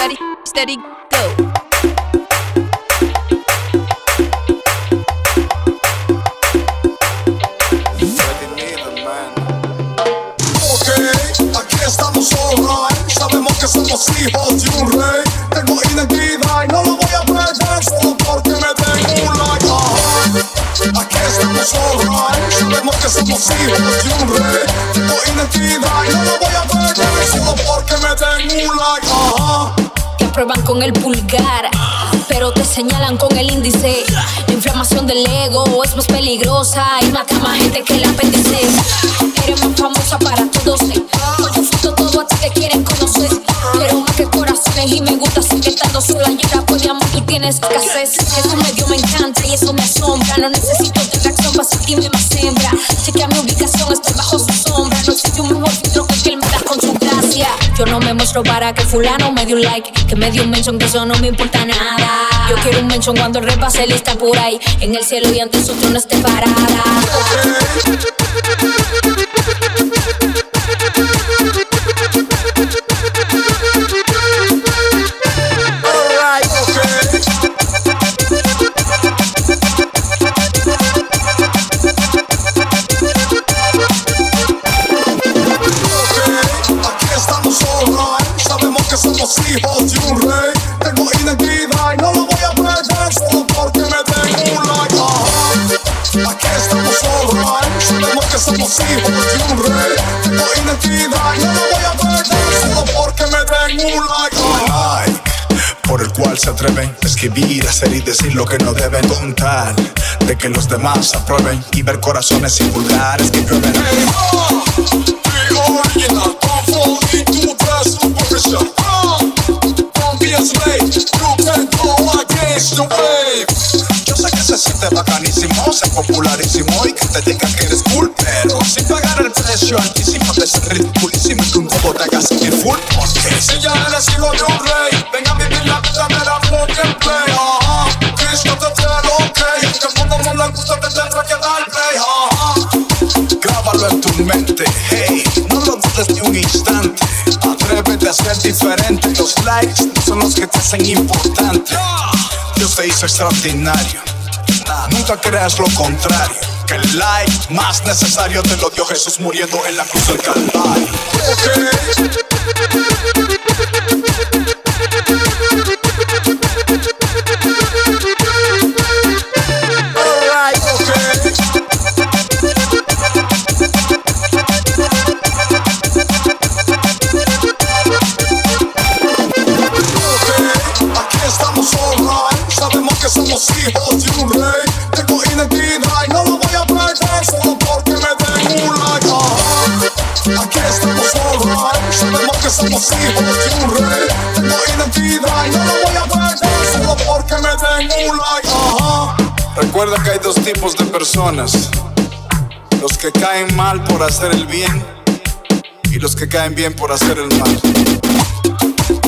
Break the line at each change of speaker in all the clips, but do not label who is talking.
steady, go.
estamos alright. Sabemos que somos hijos de un rey. Tengo identidad y no lo voy a perder solo porque me tengo un like. Aquí estamos alright. Sabemos que somos hijos de un rey. Tengo identidad y no lo voy a perder solo porque me tengo un like.
Que prueban con el pulgar, pero te señalan con el índice. La inflamación del ego es más peligrosa y mata más gente que el apéndice. Eres más famosa para todos. eh. Yo foto todo a ti te quieren conocer. Pero más que corazones y me gusta seguir estando sola. Y ahora por mi amor tú tienes escasez. Eso medio me encanta y eso me asombra. No necesito distracción para sentirme más hembra. Chequea mi ubicación, estoy bajo su sombra. No soy un mejor Yo no me muestro para que fulano me dé un like. Que me dio un mention que eso no me importa nada. Yo quiero un mention cuando el repase lista por ahí. En el cielo y ante su trono esté parada.
Que somos hijos de un rey. Tengo identidad no lo voy a perder solo porque me tengo un like. Por el cual se atreven a escribir, hacer y decir lo que no deben con tal de que los demás aprueben y ver corazones invulgares que llueven. Hey, oh. Yo sé que se siente bacanísimo, ser popularísimo y que te digan que eres cool, altísimo de ser ridiculísimo y que un robo te haga sentir full. Porque si ya eres hijo de un rey, ven a vivir la vida de la fucking play. Ajá, Cristo te trae ok, que el mundo no le gusta te tendrá que dar play. Grábalo en tu mente, hey, no lo dudes ni un instante. Atrévete a ser diferente. Los likes no son los que te hacen importante. Dios te hizo extraordinario. Nunca creas lo contrario. Que el like más necesario te lo dio Jesús muriendo en la cruz del Calvario. Aquí estamos alright, sabemos que somos hijos de un rey. Tengo identidad y no lo voy a perder solo porque me den un like. Ajá. Recuerda que hay dos tipos de personas: los que caen mal por hacer el bien y los que caen bien por hacer el mal.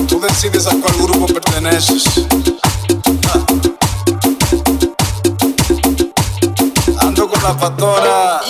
Tú decides a cuál grupo perteneces. Ando con la pastora.